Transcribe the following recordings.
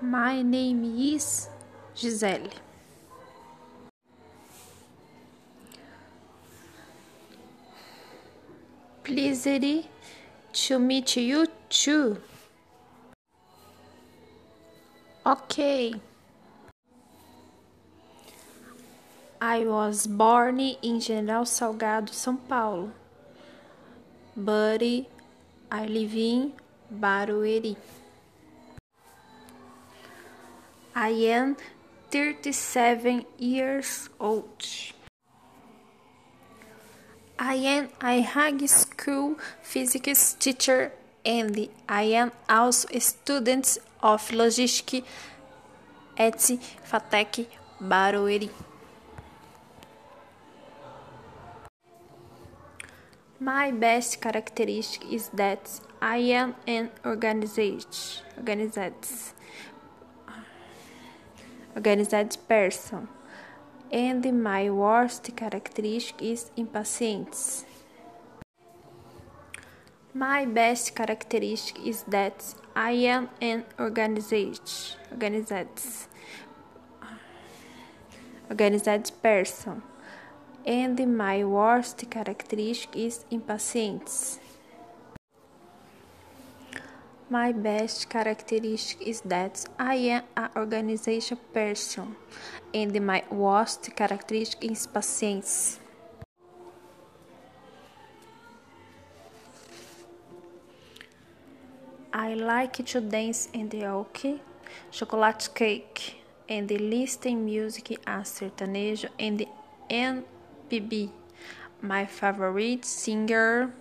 My name is Gisele. Pleased to meet you too. Okay. I was born in General Salgado, São Paulo. But I live in Barueri. I am 37 years old. I am a high school physics teacher and I am also a student of logistics at FATEC Barueri. My best characteristic is that I am an organized, organized, organized person, and my worst characteristic is impatience. My best characteristic is that I am an organized, organized, organized person and my worst characteristic is impatience. My best characteristic is that I am an organization person, and my worst characteristic is patience. I like to dance and walk, chocolate cake, and listen music a sertanejo and MPB. My favorite singer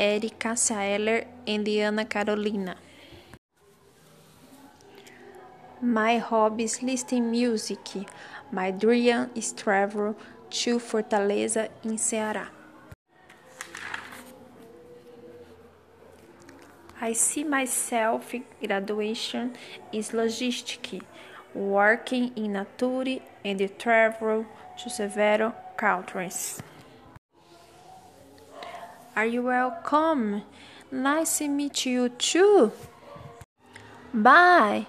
Erika Eller and Ana Carolina. My hobby is listening music. My dream is travel to Fortaleza in Ceará. I see myself graduation is logistic, working in Nature and travel to several countries. Are you welcome? Nice to meet you too. Bye.